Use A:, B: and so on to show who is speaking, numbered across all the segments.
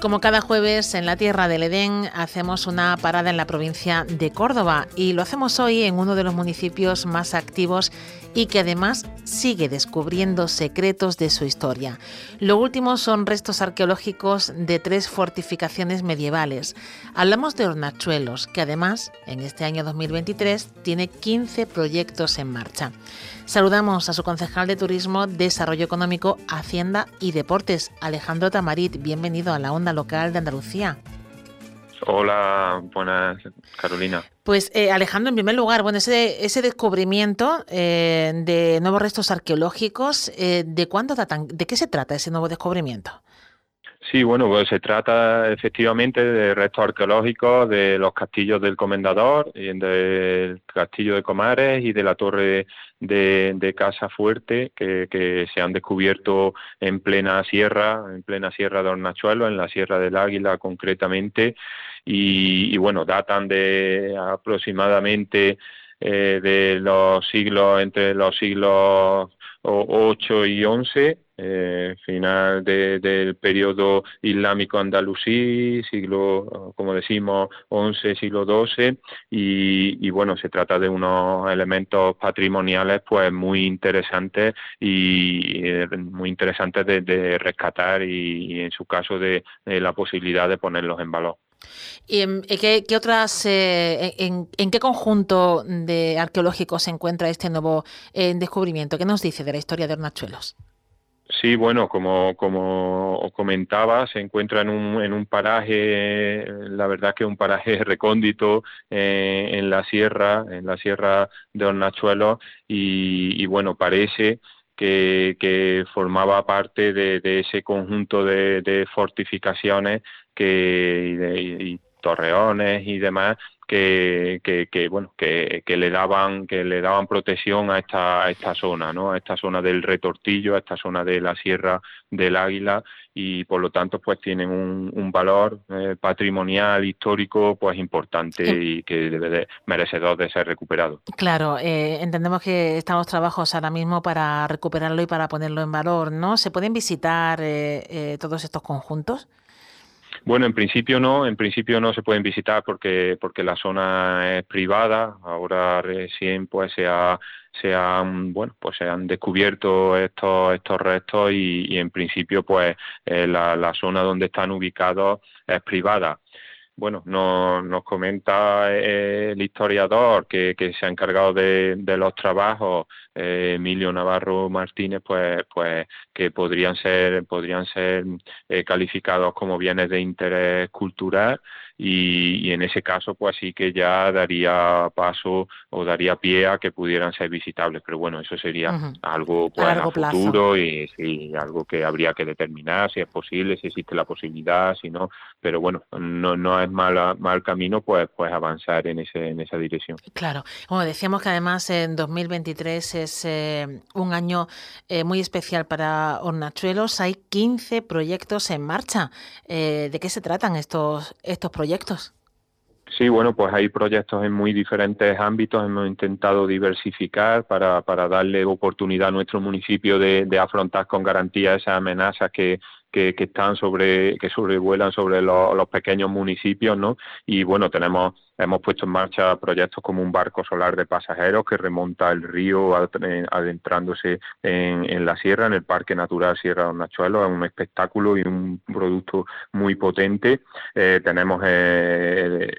A: Como cada jueves en la Tierra del Edén hacemos una parada en la provincia de Córdoba y lo hacemos hoy en uno de los municipios más activos y que además sigue descubriendo secretos de su historia. Lo último son restos arqueológicos de tres fortificaciones medievales. Hablamos de Hornachuelos, que además en este año 2023 tiene 15 proyectos en marcha. Saludamos a su concejal de Turismo, Desarrollo Económico, Hacienda y Deportes, Alejandro Tamarit. Bienvenido a la onda local de Andalucía.
B: Hola, buenas, Carolina.
A: Pues eh, Alejandro, en primer lugar, bueno, ese, ese descubrimiento eh, de nuevos restos arqueológicos, eh, ¿de cuándo datan? ¿De qué se trata ese nuevo descubrimiento?
B: Sí, bueno, pues se trata efectivamente de restos arqueológicos de los castillos del Comendador, y del castillo de Comares y de la torre de, Casa Fuerte que, se han descubierto en plena sierra, en plena sierra de Hornachuelo, en la Sierra del Águila concretamente, y, bueno, datan de aproximadamente eh, de los siglos, entre los siglos 8 y 11 eh, final del periodo islámico andalusí, siglo, como decimos, 11, siglo 12, y, bueno, se trata de unos elementos patrimoniales pues muy interesantes y eh, muy interesantes de, rescatar y, en su caso de, la posibilidad de ponerlos en valor.
A: ¿Y en, qué, otras, eh, en, qué conjunto de arqueológicos se encuentra este nuevo descubrimiento? ¿Qué nos dice de la historia de Hornachuelos?
B: Sí, bueno, como, como comentaba, se encuentra en un, en un paraje, la verdad que un paraje recóndito eh, en la sierra, en la sierra de Hornachuelos, y, bueno, parece que, que formaba parte de, ese conjunto de, fortificaciones que, y torreones y demás que, que, bueno que, que, le daban que le daban protección a esta a esta zona no a esta zona del retortillo a esta zona de la sierra del águila y por lo tanto pues tienen un, un valor eh, patrimonial histórico pues importante y que debe de merecedor de ser recuperado.
A: Claro eh, entendemos que estamos trabajos ahora mismo para recuperarlo y para ponerlo en valor no se pueden visitar eh, todos estos conjuntos
B: bueno, en principio no, en principio no se pueden visitar porque porque la zona es privada. Ahora recién pues se ha han bueno pues se han descubierto estos estos restos y, en principio pues eh, la, la zona donde están ubicados es privada bueno, nos, nos comenta eh, el historiador que, que, se ha encargado de, de los trabajos, eh, Emilio Navarro Martínez, pues, pues que podrían ser, podrían ser eh, calificados como bienes de interés cultural y, en ese caso pues sí que ya daría paso o daría pie a que pudieran ser visitables. Pero bueno eso sería algo pues, a, futuro y, algo que habría que determinar si es posible si existe la posibilidad si no pero bueno no no es mal mal camino pues pues avanzar en ese en esa dirección.
A: Claro. Como decíamos que además en 2023 es eh, un año eh, muy especial para Hornachuelos. Hay 15 proyectos en marcha. Eh, de qué se tratan estos estos proyectos
B: Sí, bueno, pues hay proyectos en muy diferentes ámbitos. Hemos intentado diversificar para, para darle oportunidad a nuestro municipio de, afrontar con garantía esas amenazas que, que, están sobre, que sobrevuelan sobre los, pequeños municipios, ¿no? Y bueno, tenemos, hemos puesto en marcha proyectos como un barco solar de pasajeros que remonta el río adentrándose en, en la sierra, en el Parque Natural Sierra de Nachuelos, es un espectáculo y un producto muy potente. Eh, tenemos eh,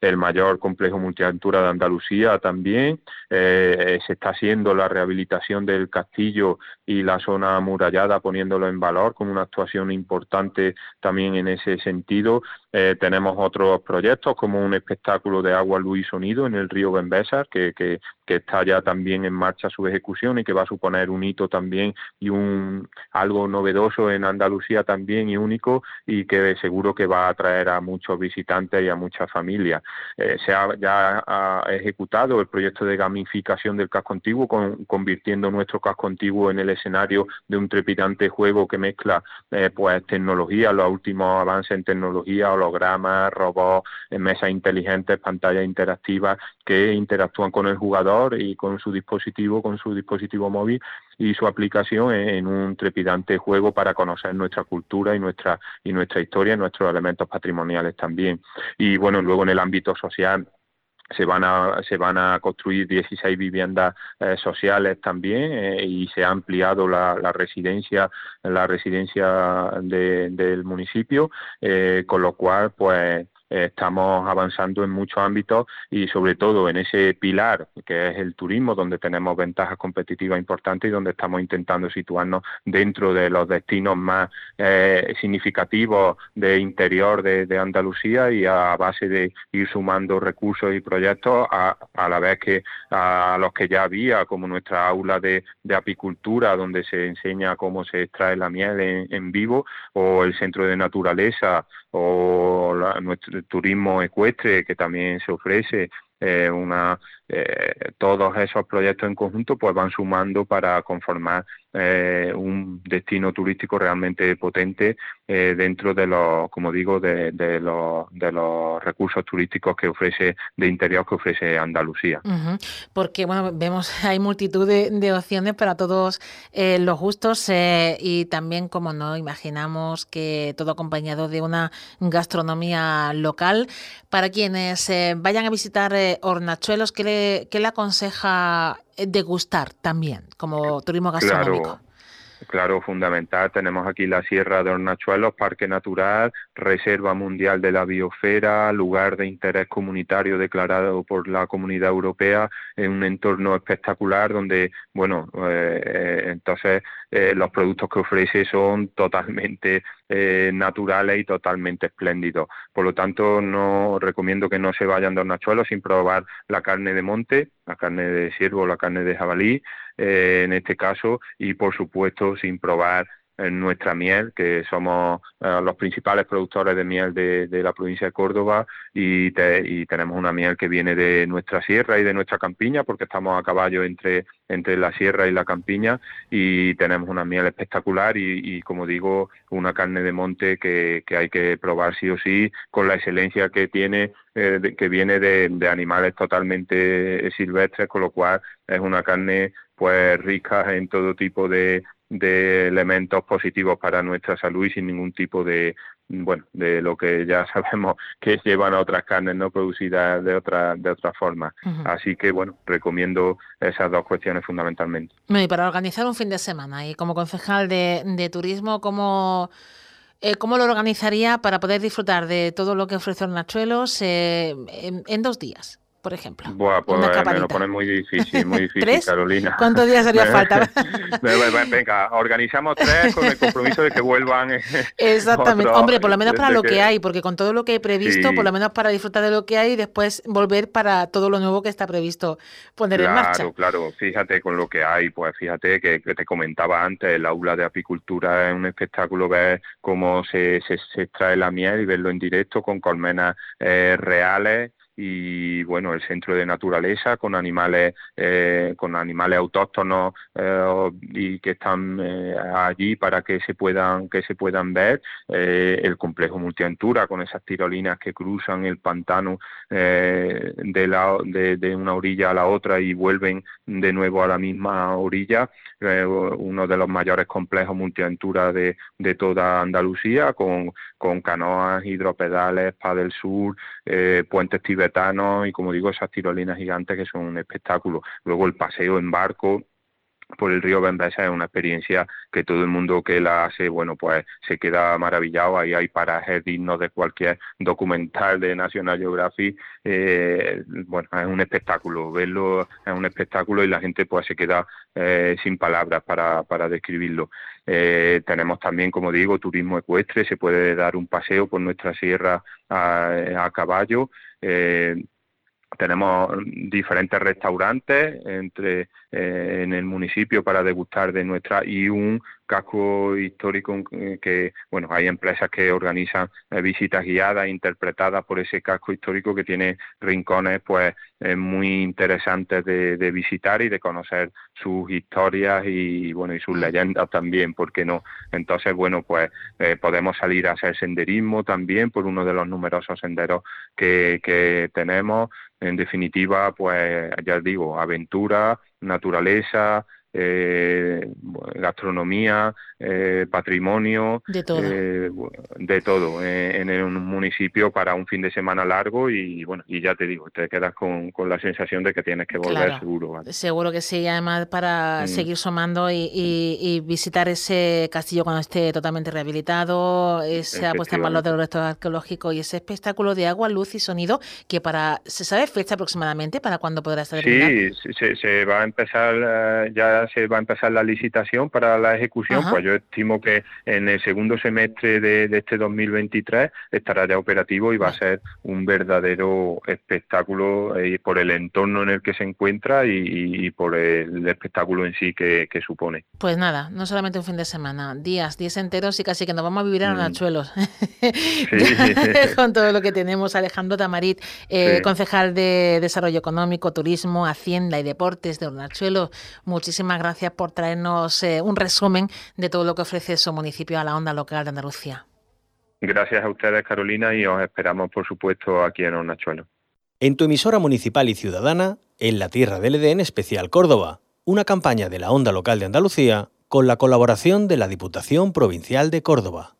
B: el mayor complejo multiaventura de Andalucía también. Eh, se está haciendo la rehabilitación del castillo y la zona amurallada poniéndolo en valor con una actuación importante también en ese sentido. Eh, tenemos otros proyectos como un espectáculo de agua, luz y sonido en el río Benbésar que, que, que está ya también en marcha su ejecución y que va a suponer un hito también y un algo novedoso en Andalucía también y único y que seguro que va a atraer a muchos visitantes y a muchas familias. Eh, se ha ya ejecutado el proyecto de gamificación del casco antiguo, con, convirtiendo nuestro casco antiguo en el escenario de un trepidante juego que mezcla eh, pues tecnología, los últimos avances en tecnología, hologramas, robots, mesas inteligentes, pantallas interactivas que interactúan con el jugador y con su dispositivo, con su dispositivo móvil y su aplicación en un trepidante juego para conocer nuestra cultura y nuestra y nuestra historia, nuestros elementos patrimoniales también. Y bueno, luego en el ámbito social se van a se van a construir 16 viviendas eh, sociales también eh, y se ha ampliado la, residencia la residencia del municipio eh, con lo cual pues estamos avanzando en muchos ámbitos y sobre todo en ese pilar que es el turismo, donde tenemos ventajas competitivas importantes y donde estamos intentando situarnos dentro de los destinos más eh, significativos de interior de, Andalucía y a base de ir sumando recursos y proyectos a, a la vez que a los que ya había, como nuestra aula de, apicultura, donde se enseña cómo se extrae la miel en, vivo, o el centro de naturaleza, o nuestro turismo ecuestre que también se ofrece eh, una eh, todos esos proyectos en conjunto pues van sumando para conformar eh, un destino turístico realmente potente eh, dentro de los como digo de, de, los, de los recursos turísticos que ofrece de interior que ofrece Andalucía.
A: Porque bueno vemos hay multitud de, de opciones para todos los gustos y también como no imaginamos que todo acompañado de una gastronomía local. Para quienes vayan a visitar Hornachuelos que le ¿qué le aconseja degustar también como turismo gastronómico?
B: Claro, fundamental. Tenemos aquí la Sierra de Hornachuelos, Parque Natural, Reserva Mundial de la Biosfera, lugar de interés comunitario declarado por la Comunidad Europea, en un entorno espectacular donde, bueno, eh, eh, entonces eh, los productos que ofrece son totalmente naturales y totalmente espléndidos. Por lo tanto, no recomiendo que no se vayan de Hornachuelos sin probar la carne de monte, la carne de ciervo, la carne de jabalí, eh, en este caso, y por supuesto sin probar en nuestra miel, que somos eh, los principales productores de miel de, la provincia de Córdoba y, tenemos una miel que viene de nuestra sierra y de nuestra campiña, porque estamos a caballo entre, entre la sierra y la campiña y tenemos una miel espectacular y, como digo, una carne de monte que, hay que probar sí o sí con la excelencia que tiene, eh, que viene de, de animales totalmente silvestres, con lo cual es una carne pues rica en todo tipo de, de elementos positivos para nuestra salud y sin ningún tipo de bueno de lo que ya sabemos que llevan a otras carnes no producidas de otra de otra forma. Así que bueno recomiendo esas dos cuestiones fundamentalmente.
A: Y para organizar un fin de semana y como concejal de, de turismo cómo eh, ¿Cómo lo organizaría para poder disfrutar de todo lo que ofrece Hornachuelos eh, en dos días? Por ejemplo?
B: Buah, pues me lo pones muy difícil, muy difícil, Carolina.
A: ¿Cuántos días haría falta?
B: Venga, organizamos tres con el compromiso de que vuelvan. Eh,
A: Exactamente. Hombre, por lo menos para lo que... hay, porque con todo lo que he previsto, por lo menos para disfrutar de lo que hay y después volver para todo lo nuevo que está previsto poner
B: en
A: marcha.
B: Claro, claro. Fíjate con lo que hay, pues fíjate que, te comentaba antes, el aula de apicultura es un espectáculo ver cómo se, se, se extrae la miel y verlo en directo con colmenas eh, reales y bueno el centro de naturaleza con animales eh, con animales autóctonos eh, y que están eh, allí para que se puedan que se puedan ver el complejo multiaventura con esas tirolinas que cruzan el pantano de, la, de, una orilla a la otra y vuelven de nuevo a la misma orilla uno de los mayores complejos multiaventura de, de toda Andalucía con, con canoas hidropedales del sur puentes tibetanos y como digo esas tirolinas gigantes que son un espectáculo. Luego el paseo en barco por el río Bembesa es una experiencia que todo el mundo que la hace, bueno, pues se queda maravillado. Ahí hay parajes dignos de cualquier documental de National Geographic. Eh, bueno, es un espectáculo, verlo es un espectáculo y la gente pues se queda eh, sin palabras para, para describirlo. Eh, tenemos también, como digo, turismo ecuestre, se puede dar un paseo por nuestra sierra a, a caballo. Eh, tenemos diferentes restaurantes entre eh, en el municipio para degustar de nuestra y un casco histórico eh, que bueno hay empresas que organizan eh, visitas guiadas interpretadas por ese casco histórico que tiene rincones pues muy interesantes de, visitar y de conocer sus historias y bueno y sus leyendas también porque no entonces bueno pues podemos salir a hacer senderismo también por uno de los numerosos senderos que, que tenemos. En definitiva, pues ya digo, aventura, naturaleza, eh, gastronomía, eh, patrimonio,
A: de todo,
B: eh, de todo eh, en un municipio para un fin de semana largo y bueno, y ya te digo, te quedas con, con la sensación de que tienes que volver seguro.
A: Seguro que sí, además para mm. seguir sumando y, y, visitar ese castillo cuando esté totalmente rehabilitado, esa puesta en valor de los restos arqueológicos y ese espectáculo de agua, luz y sonido que para, ¿se sabe fecha aproximadamente para cuándo podrá estar
B: Sí, se, se va a empezar ya se va a empezar la licitación para la ejecución, pues yo estimo que en el segundo semestre de, este 2023 estará ya operativo y va a ser un verdadero espectáculo eh, por el entorno en el que se encuentra y, por el espectáculo en sí que, supone.
A: Pues nada, no solamente un fin de semana, días, días enteros y casi que nos vamos a vivir en mm. Con todo lo que tenemos, Alejandro Tamarit, eh, concejal de Desarrollo Económico, Turismo, Hacienda y Deportes de Hornachuelos. Muchísimas muchísimas gracias por traernos eh, un resumen de todo lo que ofrece su municipio a la onda local de Andalucía.
B: Gracias a ustedes, Carolina, y os esperamos, por supuesto, aquí en Hornachuelo.
C: En tu emisora municipal y ciudadana, en la Tierra del Edén Especial Córdoba, una campaña de la onda local de Andalucía con la colaboración de la Diputación Provincial de Córdoba.